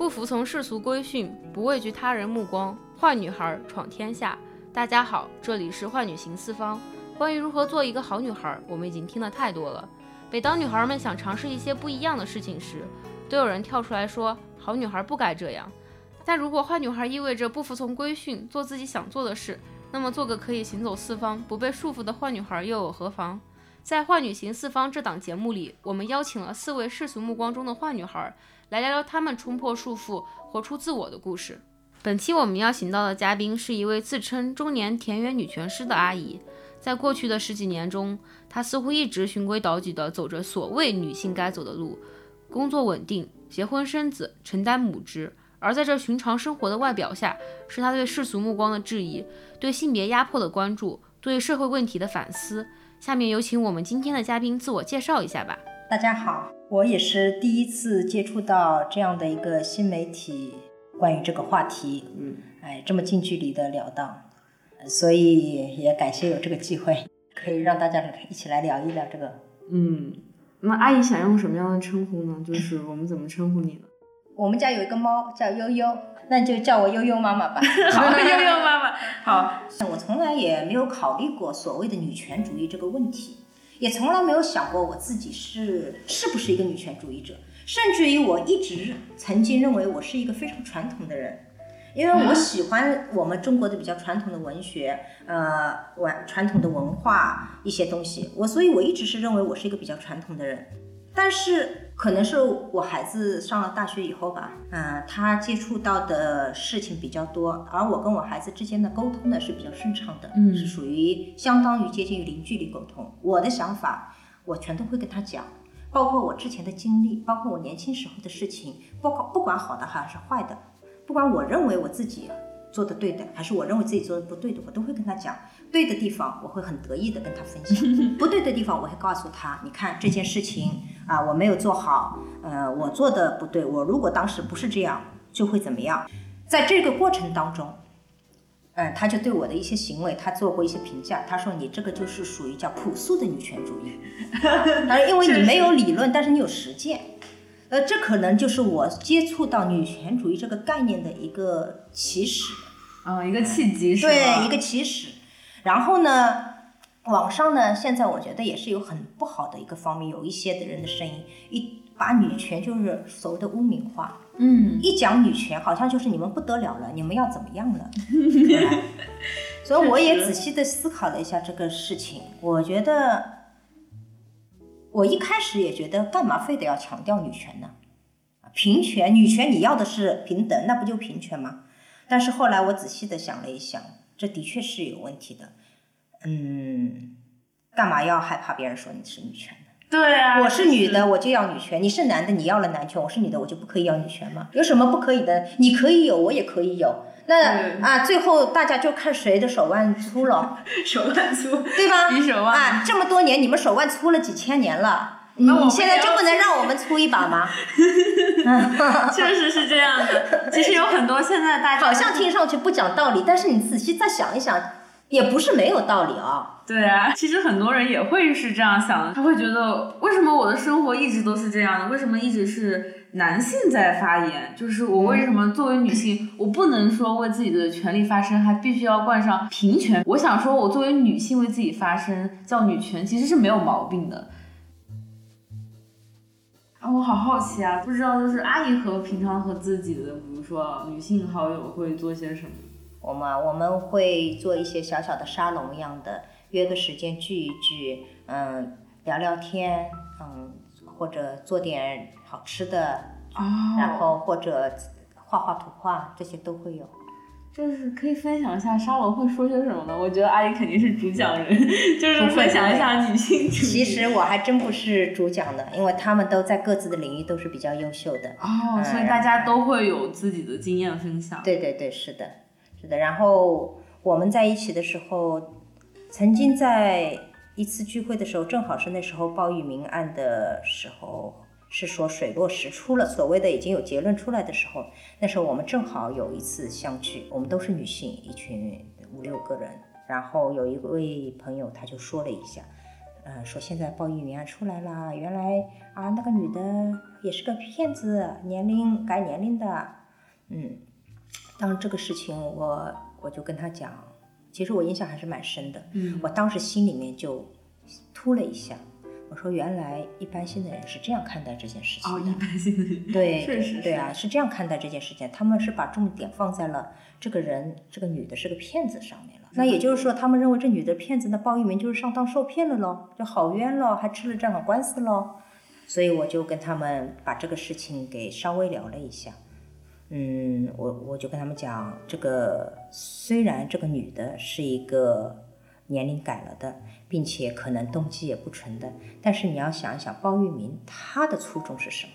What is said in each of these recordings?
不服从世俗规训，不畏惧他人目光，坏女孩闯天下。大家好，这里是坏女行四方。关于如何做一个好女孩，我们已经听得太多了。每当女孩们想尝试一些不一样的事情时，都有人跳出来说：“好女孩不该这样。”但如果坏女孩意味着不服从规训，做自己想做的事，那么做个可以行走四方、不被束缚的坏女孩又有何妨？在《坏女行四方》这档节目里，我们邀请了四位世俗目光中的坏女孩。来聊聊她们冲破束缚、活出自我的故事。本期我们邀请到的嘉宾是一位自称中年田园女权师的阿姨。在过去的十几年中，她似乎一直循规蹈矩地走着所谓女性该走的路：工作稳定、结婚生子、承担母职。而在这寻常生活的外表下，是她对世俗目光的质疑、对性别压迫的关注、对社会问题的反思。下面有请我们今天的嘉宾自我介绍一下吧。大家好。我也是第一次接触到这样的一个新媒体，关于这个话题，嗯，哎，这么近距离的聊到，所以也感谢有这个机会，可以让大家一起来聊一聊这个。嗯，那阿姨想用什么样的称呼呢？就是我们怎么称呼你呢？我们家有一个猫叫悠悠，那就叫我悠悠妈妈吧。好，悠悠妈妈。好，我从来也没有考虑过所谓的女权主义这个问题。也从来没有想过我自己是是不是一个女权主义者，甚至于我一直曾经认为我是一个非常传统的人，因为我喜欢我们中国的比较传统的文学，呃，文传统的文化一些东西，我所以我一直是认为我是一个比较传统的人。但是可能是我孩子上了大学以后吧，嗯，他接触到的事情比较多，而我跟我孩子之间的沟通呢是比较顺畅的，嗯，是属于相当于接近于零距离沟通。我的想法我全都会跟他讲，包括我之前的经历，包括我年轻时候的事情，不管不管好的还是坏的，不管我认为我自己。做的对的，还是我认为自己做的不对的，我都会跟他讲。对的地方，我会很得意的跟他分享；不对的地方，我会告诉他，你看这件事情啊，我没有做好，呃，我做的不对。我如果当时不是这样，就会怎么样？在这个过程当中，嗯，他就对我的一些行为，他做过一些评价。他说你这个就是属于叫朴素的女权主义，他说因为你没有理论，但是你有实践。呃，这可能就是我接触到女权主义这个概念的一个起始，啊，一个契机是吧？对，一个起始。然后呢，网上呢，现在我觉得也是有很不好的一个方面，有一些的人的声音，一把女权就是所谓的污名化，嗯，一讲女权，好像就是你们不得了了，你们要怎么样了？所以我也仔细的思考了一下这个事情，我觉得。我一开始也觉得，干嘛非得要强调女权呢？平权，女权你要的是平等，那不就平权吗？但是后来我仔细的想了一想，这的确是有问题的。嗯，干嘛要害怕别人说你是女权呢？对啊，我是女的，我就要女权；你是男的，你要了男权；我是女的，我就不可以要女权吗？有什么不可以的？你可以有，我也可以有。那啊，最后大家就看谁的手腕粗了，手腕粗，对吧？比手腕啊，这么多年你们手腕粗了几千年了，你现在就不能让我们出一把吗？确实是这样的。其实有很多现在大家好像听上去不讲道理，但是你仔细再想一想，也不是没有道理啊。对啊，其实很多人也会是这样想的，他会觉得为什么我的生活一直都是这样的？为什么一直是男性在发言？就是我为什么作为女性，我不能说为自己的权利发声，还必须要冠上平权？我想说，我作为女性为自己发声叫女权，其实是没有毛病的。啊，我好好奇啊，不知道就是阿姨和平常和自己的，比如说女性好友会做些什么？我们我们会做一些小小的沙龙一样的。约个时间聚一聚，嗯，聊聊天，嗯，或者做点好吃的，然后或者画画图画，这些都会有。就是可以分享一下沙龙会说些什么呢？我觉得阿姨肯定是主讲人，就是分享一下女性。其实我还真不是主讲的，因为他们都在各自的领域都是比较优秀的。哦，所以大家都会有自己的经验分享。对对对，是的，是的。然后我们在一起的时候。曾经在一次聚会的时候，正好是那时候鲍玉明案的时候，是说水落石出了，所谓的已经有结论出来的时候，那时候我们正好有一次相聚，我们都是女性，一群五六个人，然后有一位朋友他就说了一下，呃，说现在鲍玉明案出来了，原来啊那个女的也是个骗子，年龄改年龄的，嗯，当这个事情我我就跟他讲，其实我印象还是蛮深的，嗯。我当时心里面就突了一下，我说原来一般性的人是这样看待这件事情的哦，一般性的人，对，确实对啊，是这样看待这件事情，他们是把重点放在了这个人，这个女的是个骗子上面了。那也就是说，他们认为这女的骗子，那鲍玉明就是上当受骗了喽，就好冤喽，还吃了这场官司喽。所以我就跟他们把这个事情给稍微聊了一下。嗯，我我就跟他们讲，这个虽然这个女的是一个年龄改了的，并且可能动机也不纯的，但是你要想一想，包玉明他的初衷是什么？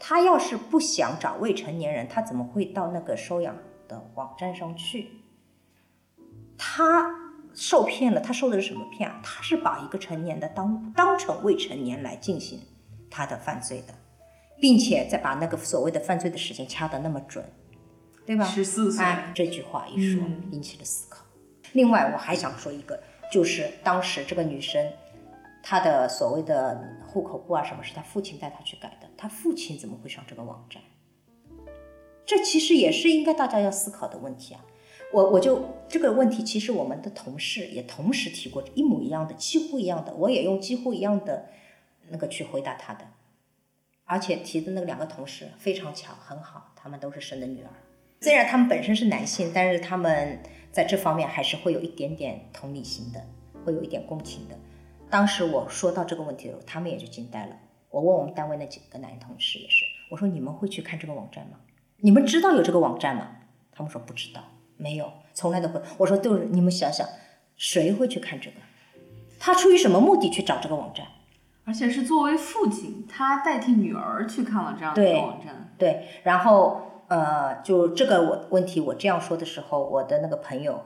他要是不想找未成年人，他怎么会到那个收养的网站上去？他受骗了，他受的是什么骗啊？他是把一个成年的当当成未成年来进行他的犯罪的，并且再把那个所谓的犯罪的时间掐得那么准，对吧？十四岁，哎，这句话一说嗯引起了思考。另外，我还想说一个，就是当时这个女生，她的所谓的户口簿啊什么，是她父亲带她去改的。她父亲怎么会上这个网站？这其实也是应该大家要思考的问题啊。我我就这个问题，其实我们的同事也同时提过一模一样的，几乎一样的，我也用几乎一样的那个去回答他的。而且提的那个两个同事非常巧，很好，他们都是生的女儿。虽然他们本身是男性，但是他们在这方面还是会有一点点同理心的，会有一点共情的。当时我说到这个问题的时候，他们也就惊呆了。我问我们单位那几个男同事也是，我说你们会去看这个网站吗？你们知道有这个网站吗？他们说不知道，没有，从来都不。我说都是你们想想，谁会去看这个？他出于什么目的去找这个网站？而且是作为父亲，他代替女儿去看了这样的一对个网站，对，然后呃，就这个我问题我这样说的时候，我的那个朋友，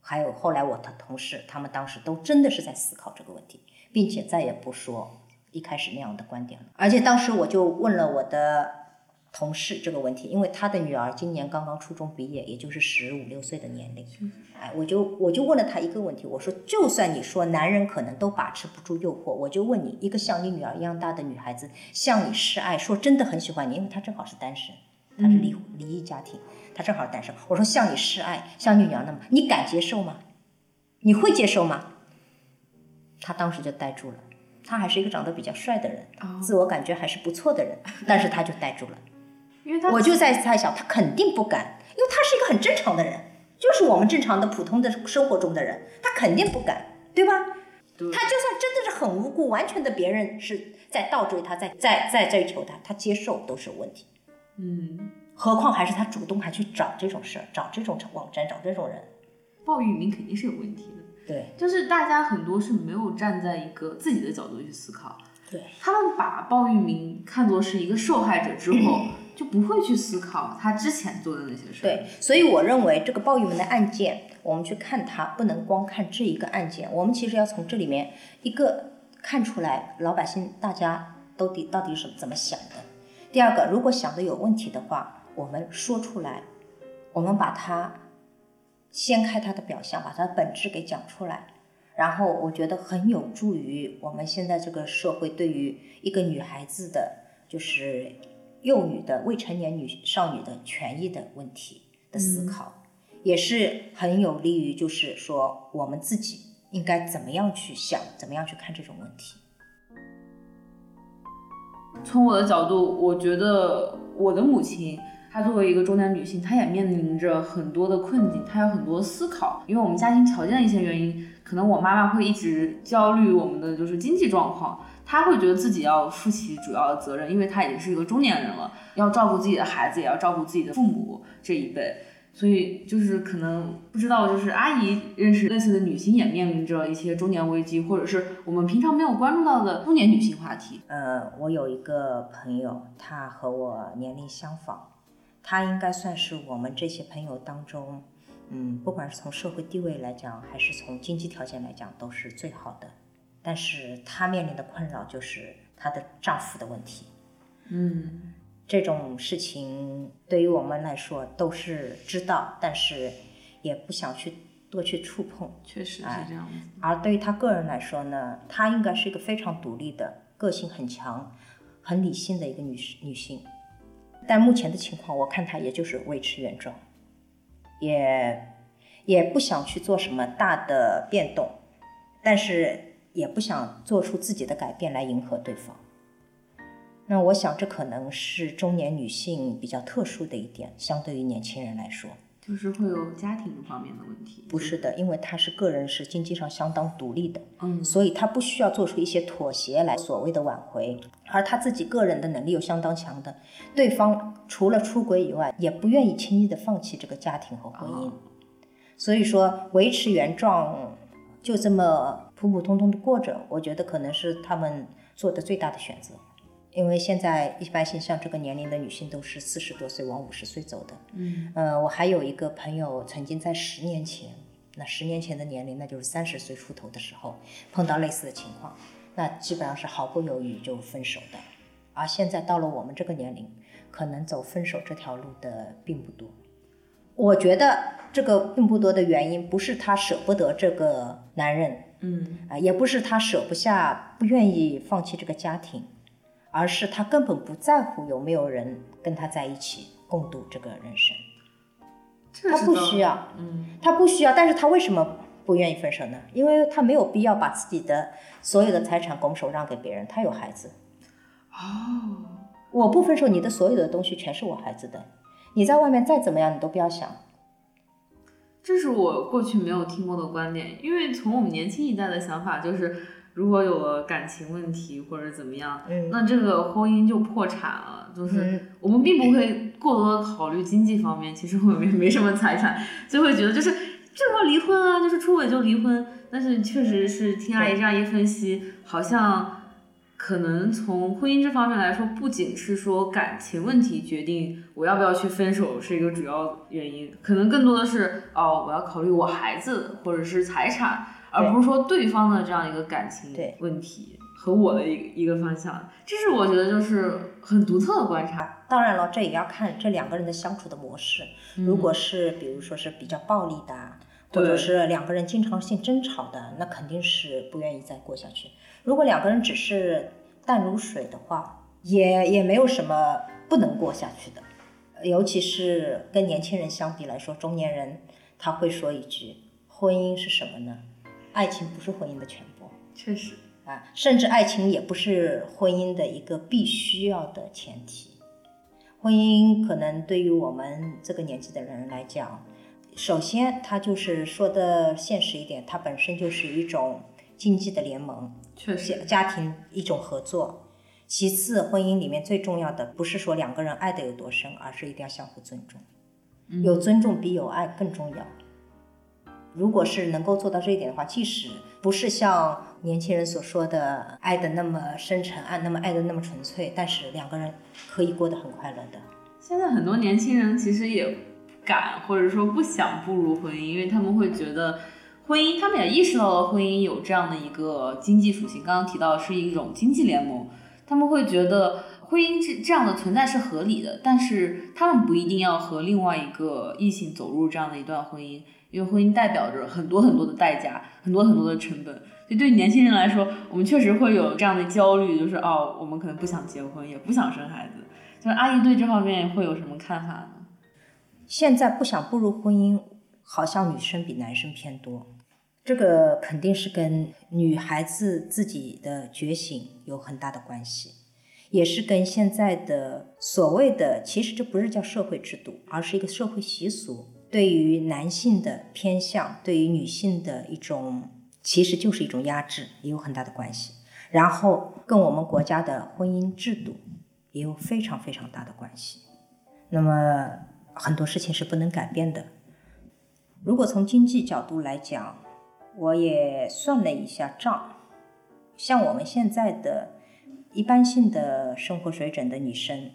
还有后来我的同事，他们当时都真的是在思考这个问题，并且再也不说一开始那样的观点了。而且当时我就问了我的同事这个问题，因为他的女儿今年刚刚初中毕业，也就是十五六岁的年龄，哎，我就我就问了他一个问题，我说，就算你说男人可能都把持不住诱惑，我就问你，一个像你女儿一样大的女孩子向你示爱，说真的很喜欢你，因为她正好是单身，她是离离异家庭，他正好单身。我说向你示爱，像你女娘那么，你敢接受吗？你会接受吗？他当时就呆住了。他还是一个长得比较帅的人，哦自我感觉还是不错的人，但是他就呆住了。因为他我就在猜想，他肯定不敢，因为他是一个很正常的人，就是我们正常的普通的生活中的人，他肯定不敢，对吧？对他就算真的是很无辜，完全的别人是在倒追他，在在在追求他，他接受都是有问题。嗯，何况还是他主动还去找这种事儿，找这种网站，找这种人。鲍玉明肯定是有问题的，对就是大家很多是没有站在一个自己的角度去思考，对，他们把鲍玉明看作是一个受害者之后，就不会去思考他之前做的那些事。对，所以我认为这个鲍玉明的案件，我们去看它，不能光看这一个案件，我们其实要从这里面一个看出来老百姓大家都底到底是怎么想的。第二个，如果想的有问题的话，我们说出来，我们把它掀开它的表象，把它的本质给讲出来。然后我觉得很有助于我们现在这个社会对于一个女孩子的，就是幼女的未成年女少女的权益的问题的思考，也是很有利于就是说我们自己应该怎么样去想，怎么样去看这种问题。从我的角度，我觉得我的母亲，她作为一个中年女性，她也面临着很多的困境，她有很多思考。因为我们家庭条件的一些原因，可能我妈妈会一直焦虑我们的就是经济状况，她会觉得自己要负起主要的责任，因为她已经是一个中年人了，要照顾自己的孩子，也要照顾自己的父母这一辈。所以就是可能不知道，就是阿姨认识类似的女性也面临着一些中年危机，或者是我们平常没有关注到的中年女性话题。呃，我有一个朋友，她和我年龄相仿，她应该算是我们这些朋友当中，嗯，不管是从社会地位来讲，还是从经济条件来讲，都是最好的。但是她面临的困扰就是她的丈夫的问题。嗯。这种事情对于我们来说都是知道，但是也不想去多去触碰。确实是这样子。而对于他个人来说呢，她应该是一个非常独立的、个性很强、很理性的一个女女性。但目前的情况，我看她也就是维持原状，也也不想去做什么大的变动，但是也不想做出自己的改变来迎合对方。那我想，这可能是中年女性比较特殊的一点，相对于年轻人来说。就是会有家庭方面的问题。不是的，因为她是个人，是经济上相当独立的，嗯，所以她不需要做出一些妥协来所谓的挽回，而她自己个人的能力又相当强的，对方除了出轨以外，也不愿意轻易的放弃这个家庭和婚姻，所以说维持原状，就这么普普通通的过着，我觉得可能是他们做的最大的选择。因为现在一般性像这个年龄的女性都是四十多岁往五十岁走的，嗯，呃，我还有一个朋友曾经在十年前，那十年前的年龄，那就是三十岁出头的时候碰到类似的情况，那基本上是毫不犹豫就分手的，而现在到了我们这个年龄，可能走分手这条路的并不多。我觉得这个并不多的原因，不是她舍不得这个男人，嗯，啊，也不是她舍不下，不愿意放弃这个家庭。而是他根本不在乎有没有人跟他在一起共度这个人生，他不需要，嗯，他不需要。但是他为什么不愿意分手呢？因为他没有必要把自己的所有的财产拱手让给别人，他有孩子。哦，我不分手，你的所有的东西全是我孩子的。你在外面再怎么样，你都不要想。这是我过去没有听过的观点，因为从我们年轻一代的想法就是。如果有了感情问题或者怎么样，那这个婚姻就破产了。就是我们并不会过多的考虑经济方面，其实我们也没什么财产，就会觉得就是就要离婚啊，就是出轨就离婚。但是确实是听阿姨这样一分析，好像可能从婚姻这方面来说，不仅是说感情问题决定我要不要去分手是一个主要原因，可能更多的是哦，我要考虑我孩子或者是财产。而不是说对方的这样一个感情问题和我的一一个方向，这是我觉得就是很独特的观察。当然了，这也要看这两个人的相处的模式。如果是比如说是比较暴力的，或者是两个人经常性争吵的，那肯定是不愿意再过下去。如果两个人只是淡如水的话，也也没有什么不能过下去的。尤其是跟年轻人相比来说，中年人他会说一句：“婚姻是什么呢？”爱情不是婚姻的全部，确实啊，甚至爱情也不是婚姻的一个必须要的前提。婚姻可能对于我们这个年纪的人来讲，首先它就是说的现实一点，它本身就是一种经济的联盟，确实家庭一种合作。其次，婚姻里面最重要的不是说两个人爱的有多深，而是一定要相互尊重，有尊重比有爱更重要。如果是能够做到这一点的话，即使不是像年轻人所说的爱的那么深沉，爱那么爱的那么纯粹，但是两个人可以过得很快乐的。现在很多年轻人其实也敢或者说不想步入婚姻，因为他们会觉得婚姻，他们也意识到了婚姻有这样的一个经济属性。刚刚提到是一种经济联盟，他们会觉得婚姻这这样的存在是合理的，但是他们不一定要和另外一个异性走入这样的一段婚姻。因为婚姻代表着很多很多的代价，很多很多的成本，所以对年轻人来说，我们确实会有这样的焦虑，就是哦，我们可能不想结婚，也不想生孩子。就是阿姨对这方面会有什么看法呢？现在不想步入婚姻，好像女生比男生偏多，这个肯定是跟女孩子自己的觉醒有很大的关系，也是跟现在的所谓的，其实这不是叫社会制度，而是一个社会习俗。对于男性的偏向，对于女性的一种，其实就是一种压制，也有很大的关系。然后跟我们国家的婚姻制度也有非常非常大的关系。那么很多事情是不能改变的。如果从经济角度来讲，我也算了一下账，像我们现在的一般性的生活水准的女生。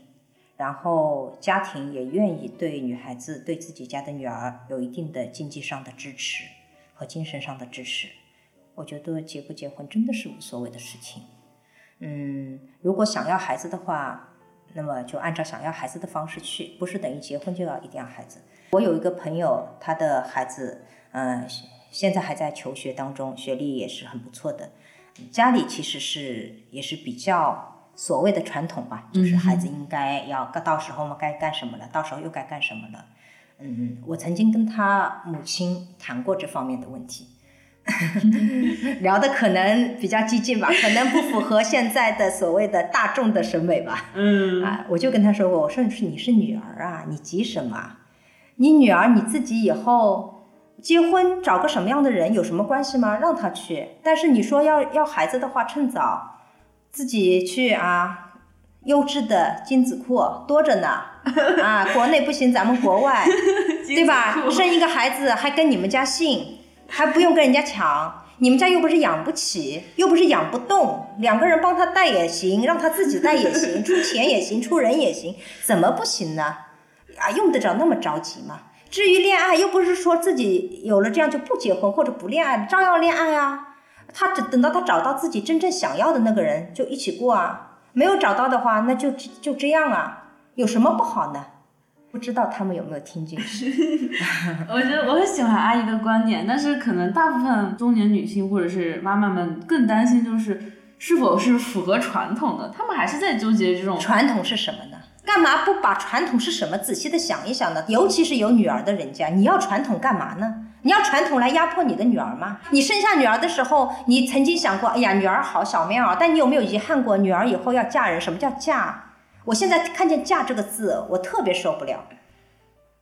然后家庭也愿意对女孩子、对自己家的女儿有一定的经济上的支持和精神上的支持。我觉得结不结婚真的是无所谓的事情。嗯，如果想要孩子的话，那么就按照想要孩子的方式去，不是等于结婚就要一定要孩子。我有一个朋友，他的孩子，嗯，现在还在求学当中，学历也是很不错的。家里其实是也是比较所谓的传统吧，就是孩子应该要到时候嘛该干什么了，到时候又该干什么了。嗯，我曾经跟他母亲谈过这方面的问题。聊的可能比较激进吧，可能不符合现在的所谓的大众的审美吧。嗯，啊，我就跟他说过，我说是你是女儿啊，你急什么？你女儿你自己以后结婚找个什么样的人有什么关系吗？让他去。但是你说要要孩子的话，趁早自己去啊，优质的精子库多着呢。啊，国内不行，咱们国外，对吧？生一个孩子还跟你们家姓。还不用跟人家抢，你们家又不是养不起，又不是养不动，两个人帮他带也行，让他自己带也行，出钱也行，出人也行，怎么不行呢？啊，用得着那么着急吗？至于恋爱，又不是说自己有了这样就不结婚或者不恋爱，照样恋爱啊。他只等到他找到自己真正想要的那个人，就一起过啊。没有找到的话，那就就这样啊，有什么不好呢？不知道他们有没有听进去？我觉得我很喜欢阿姨的观点，但是可能大部分中年女性或者是妈妈们更担心，就是是否是符合传统的，他们还是在纠结这种传统是什么呢？干嘛不把传统是什么仔细的想一想呢？尤其是有女儿的人家，你要传统干嘛呢？你要传统来压迫你的女儿吗？你生下女儿的时候，你曾经想过，哎呀，女儿好小棉袄，但你有没有遗憾过，女儿以后要嫁人？什么叫嫁？我现在看见“嫁”这个字，我特别受不了。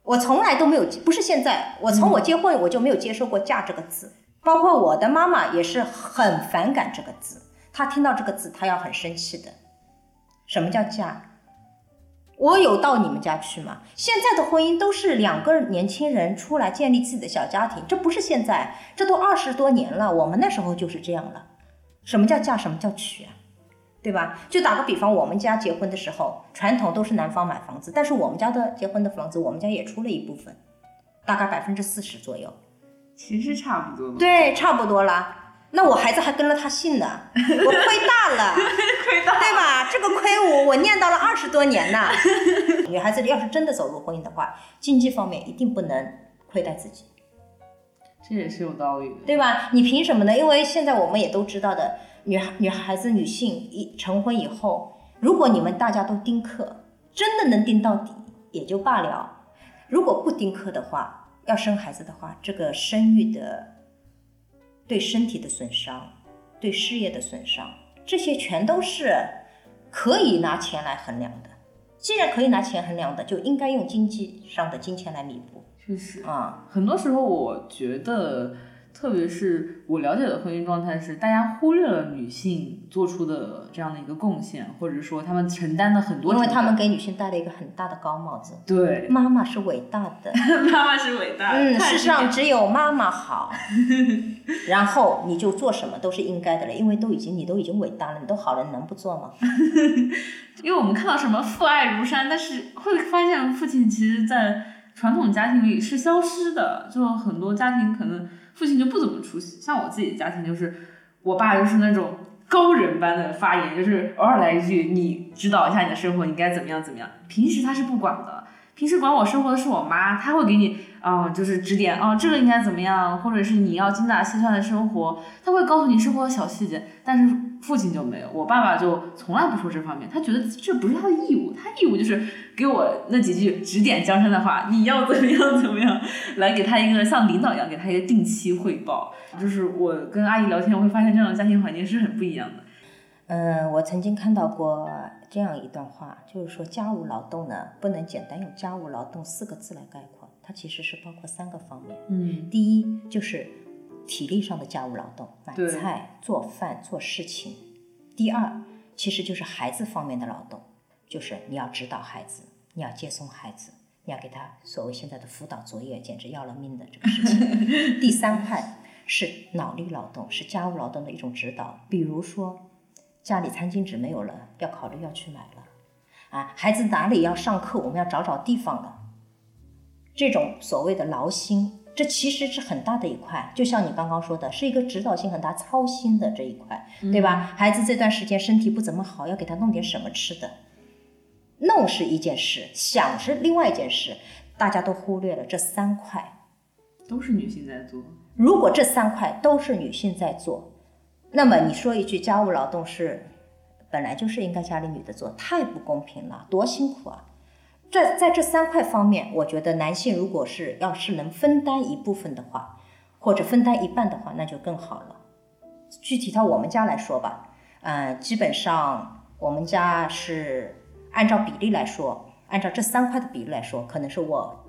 我从来都没有，不是现在，我从我结婚我就没有接受过“嫁”这个字。包括我的妈妈也是很反感这个字，她听到这个字，她要很生气的。什么叫嫁？我有到你们家去吗？现在的婚姻都是两个年轻人出来建立自己的小家庭，这不是现在，这都二十多年了。我们那时候就是这样了。什么叫嫁？什么叫娶啊？对吧？就打个比方，我们家结婚的时候，传统都是男方买房子，但是我们家的结婚的房子，我们家也出了一部分，大概百分之四十左右，其实差不多。对，差不多了。那我孩子还跟了他姓呢，我亏大了，亏大，对吧？这个亏我我念叨了二十多年呢。女孩子要是真的走入婚姻的话，经济方面一定不能亏待自己，这也是有道理的，对吧？你凭什么呢？因为现在我们也都知道的。女孩、女孩子、女性一成婚以后，如果你们大家都丁克，真的能丁到底也就罢了；如果不丁克的话，要生孩子的话，这个生育的对身体的损伤、对事业的损伤，这些全都是可以拿钱来衡量的。既然可以拿钱衡量的，就应该用经济上的金钱来弥补。确实啊，很多时候我觉得。特别是我了解的婚姻状态是，大家忽略了女性做出的这样的一个贡献，或者说他们承担的很多，因为他们给女性戴了一个很大的高帽子。对，妈妈是伟大的，妈妈是伟大的。嗯，世上只有妈妈好。然后你就做什么都是应该的了，因为都已经你都已经伟大了，你都好了，你能不做吗？因为我们看到什么父爱如山，但是会发现父亲其实，在传统家庭里是消失的，就很多家庭可能。父亲就不怎么出席，像我自己的家庭，就是我爸就是那种高人般的发言，就是偶尔来一句，你指导一下你的生活，你该怎么样怎么样。平时他是不管的，平时管我生活的是我妈，他会给你，嗯，就是指点，哦，这个应该怎么样，或者是你要精打细算的生活，他会告诉你生活的小细节，但是。父亲就没有，我爸爸就从来不说这方面，他觉得这不是他的义务，他义务就是给我那几句指点江山的话，你要怎么样怎么样，来给他一个像领导一样给他一个定期汇报。就是我跟阿姨聊天，我会发现这样的家庭环境是很不一样的。嗯，我曾经看到过这样一段话，就是说家务劳动呢，不能简单用家务劳动四个字来概括，它其实是包括三个方面。嗯，第一就是。体力上的家务劳动，买菜、做饭、做事情。第二，其实就是孩子方面的劳动，就是你要指导孩子，你要接送孩子，你要给他所谓现在的辅导作业，简直要了命的这个事情。第三块是脑力劳动，是家务劳动的一种指导，比如说家里餐巾纸没有了，要考虑要去买了。啊，孩子哪里要上课，我们要找找地方了。这种所谓的劳心。这其实是很大的一块，就像你刚刚说的，是一个指导性很大、操心的这一块，对吧？孩子这段时间身体不怎么好，要给他弄点什么吃的。弄是一件事，想是另外一件事，大家都忽略了这三块。都是女性在做。如果这三块都是女性在做，那么你说一句家务劳动是本来就是应该家里女的做，太不公平了，多辛苦啊！在在这三块方面，我觉得男性如果是要是能分担一部分的话，或者分担一半的话，那就更好了。具体到我们家来说吧，嗯，基本上我们家是按照比例来说，按照这三块的比例来说，可能是我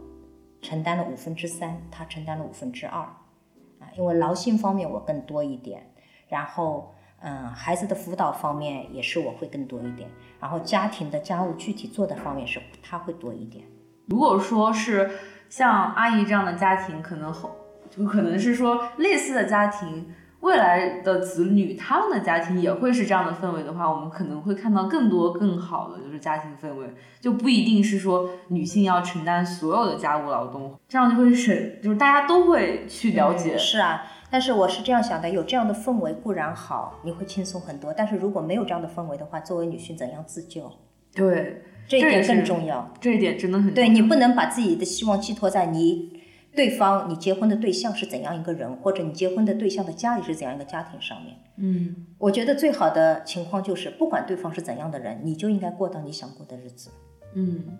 承担了五分之三，他承担了五分之二，啊，因为劳性方面我更多一点，然后嗯，孩子的辅导方面也是我会更多一点，然后家庭的家务具体做的方面是他会多一点。如果说是像阿姨这样的家庭，可能后就可能是说类似的家庭。未来的子女，他们的家庭也会是这样的氛围的话，我们可能会看到更多更好的就是家庭氛围，就不一定是说女性要承担所有的家务劳动，这样就会省，就是大家都会去了解。是啊，但是我是这样想的，有这样的氛围固然好，你会轻松很多。但是如果没有这样的氛围的话，作为女性怎样自救？对，这一点更重要。这一点真的很对你不能把自己的希望寄托在你。对方，你结婚的对象是怎样一个人，或者你结婚的对象的家里是怎样一个家庭上面？嗯，我觉得最好的情况就是，不管对方是怎样的人，你就应该过到你想过的日子。嗯，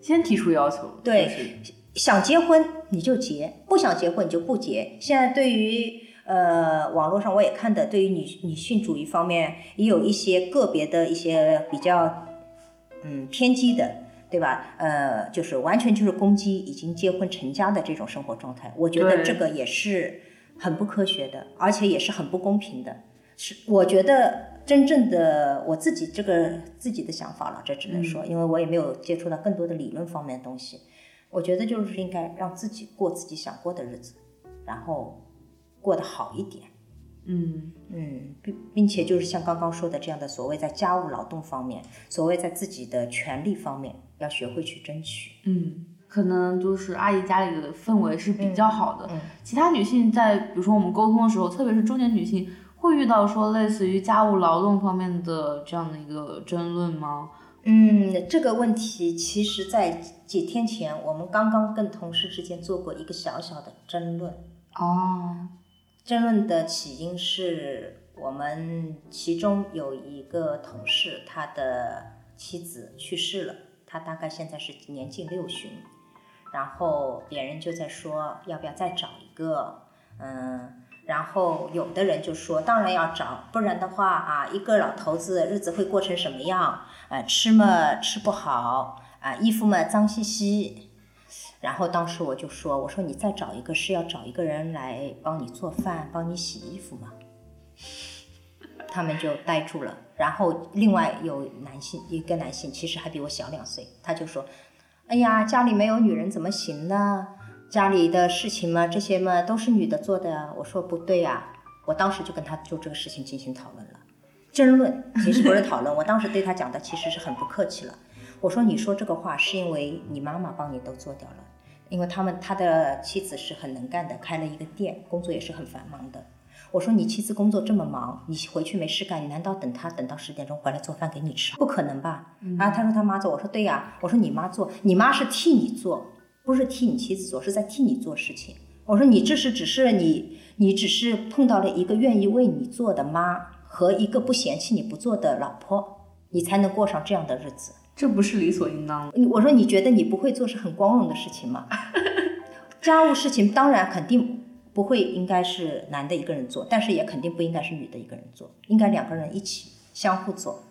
先提出要求。对，想结婚你就结，不想结婚你就不结。现在对于呃网络上我也看的，对于女女性主义方面也有一些个别的一些比较嗯偏激的。对吧？呃，就是完全就是攻击已经结婚成家的这种生活状态，我觉得这个也是很不科学的，而且也是很不公平的。是，我觉得真正的我自己这个自己的想法了，这只能说，因为我也没有接触到更多的理论方面的东西。我觉得就是应该让自己过自己想过的日子，然后过得好一点。嗯嗯，并并且就是像刚刚说的这样的，所谓在家务劳动方面，所谓在自己的权利方面，要学会去争取。嗯，可能就是阿姨家里的氛围是比较好的。嗯，其他女性在比如说我们沟通的时候，特别是中年女性，会遇到说类似于家务劳动方面的这样的一个争论吗？嗯，这个问题其实，在几天前我们刚刚跟同事之间做过一个小小的争论。哦。争论的起因是我们其中有一个同事，他的妻子去世了，他大概现在是年近六旬，然后别人就在说要不要再找一个，嗯，然后有的人就说当然要找，不然的话啊，一个老头子日子会过成什么样？呃，吃嘛吃不好，啊，衣服嘛脏兮兮。然后当时我就说：“我说你再找一个是要找一个人来帮你做饭、帮你洗衣服吗？”他们就呆住了。然后另外有男性一个男性，其实还比我小两岁，他就说：“哎呀，家里没有女人怎么行呢？家里的事情嘛，这些嘛都是女的做的呀。”我说：“不对呀。”我当时就跟他就这个事情进行讨论了，争论其实不是讨论。我当时对他讲的其实是很不客气了。我说：“你说这个话是因为你妈妈帮你都做掉了。”因为他们他的妻子是很能干的，开了一个店，工作也是很繁忙的。我说你妻子工作这么忙，你回去没事干，你难道等他等到十点钟回来做饭给你吃？不可能吧？啊，他说他妈做，我说对呀，我说你妈做，你妈是替你做，不是替你妻子做，是在替你做事情。我说你这是只是你你只是碰到了一个愿意为你做的妈和一个不嫌弃你不做的老婆，你才能过上这样的日子。这不是理所应当的。我说你觉得你不会做是很光荣的事情吗？家务事情当然肯定不会应该是男的一个人做，但是也肯定不应该是女的一个人做，应该两个人一起相互做。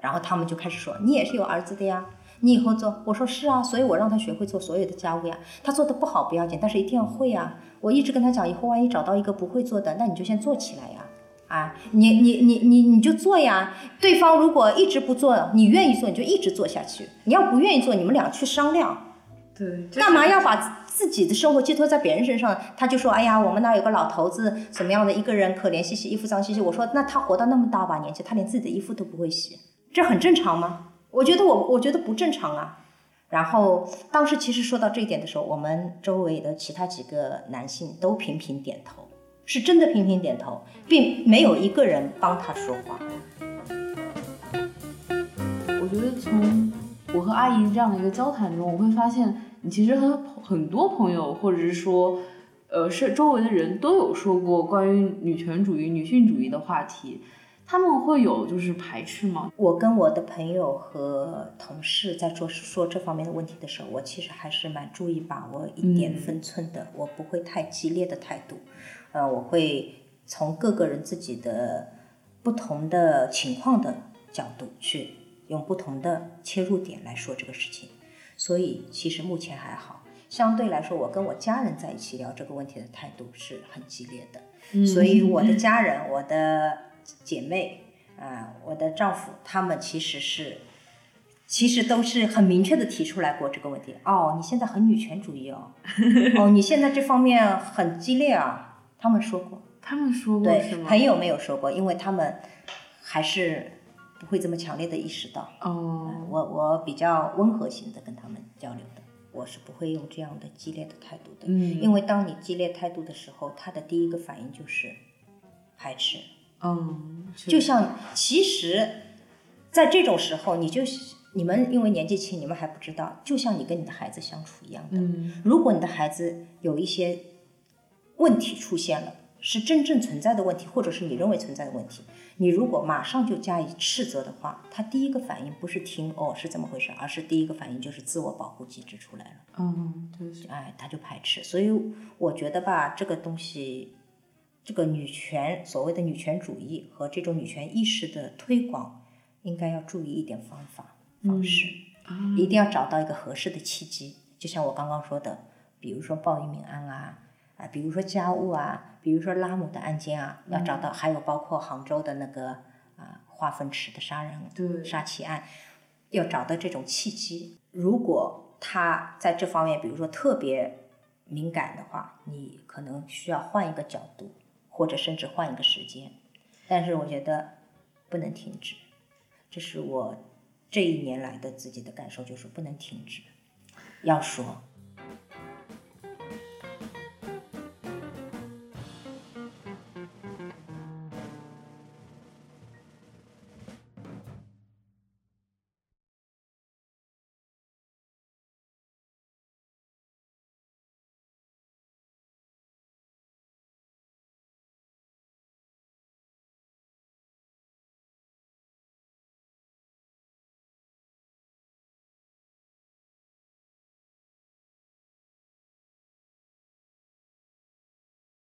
然后他们就开始说：“你也是有儿子的呀，你以后做。”我说：“是啊，所以我让他学会做所有的家务呀。他做的不好不要紧，但是一定要会啊。我一直跟他讲，以后万一找到一个不会做的，那你就先做起来呀。”啊，你你你你你就做呀！对方如果一直不做，你愿意做你就一直做下去。你要不愿意做，你们俩去商量。对，干嘛要把自己的生活寄托在别人身上？他就说：“哎呀，我们那有个老头子，什么样的一个人，可怜兮兮，衣服脏兮兮。”我说：“那他活到那么大把年纪，他连自己的衣服都不会洗，这很正常吗？”我觉得我我觉得不正常啊。然后当时其实说到这一点的时候，我们周围的其他几个男性都频频点头。是真的频频点头，并没有一个人帮他说话。我觉得从我和阿姨这样的一个交谈中，我会发现你其实和很多朋友，或者是说，呃，是周围的人都有说过关于女权主义、女性主义的话题。他们会有就是排斥吗？我跟我的朋友和同事在说说这方面的问题的时候，我其实还是蛮注意把握一点分寸的，我不会太激烈的态度，呃，我会从各个人自己的不同的情况的角度去用不同的切入点来说这个事情，所以其实目前还好，相对来说，我跟我家人在一起聊这个问题的态度是很激烈的，所以我的家人，我的。姐妹啊，我的丈夫，他们其实是，其实都是很明确的提出来过这个问题。哦，你现在很女权主义哦，哦，你现在这方面很激烈啊，他们说过，他们说过对，朋友没有说过，因为他们还是不会这么强烈的意识到。哦，我我比较温和型的跟他们交流的，我是不会用这样的激烈的态度的。嗯，因为当你激烈态度的时候，他的第一个反应就是排斥。嗯，就像其实，在这种时候，你就你们因为年纪轻，你们还不知道，就像你跟你的孩子相处一样的。嗯，如果你的孩子有一些问题出现了，是真正存在的问题，或者是你认为存在的问题，你如果马上就加以斥责的话，他第一个反应不是听哦是怎么回事，而是第一个反应就是自我保护机制出来了。嗯，对，哎，他就排斥。所以我觉得吧，这个东西。这个女权所谓的女权主义和这种女权意识的推广，应该要注意一点方法方式，一定要找到一个合适的契机。就像我刚刚说的，比如说鲍玉敏案啊，啊，比如说家务啊，比如说拉姆的案件啊，要找到，还有包括杭州的那个啊化粪池的杀人杀妻案，要找到这种契机。如果他在这方面，比如说特别敏感的话，你可能需要换一个角度。或者甚至换一个时间，但是我觉得不能停止，这是我这一年来的自己的感受，就是不能停止，要说。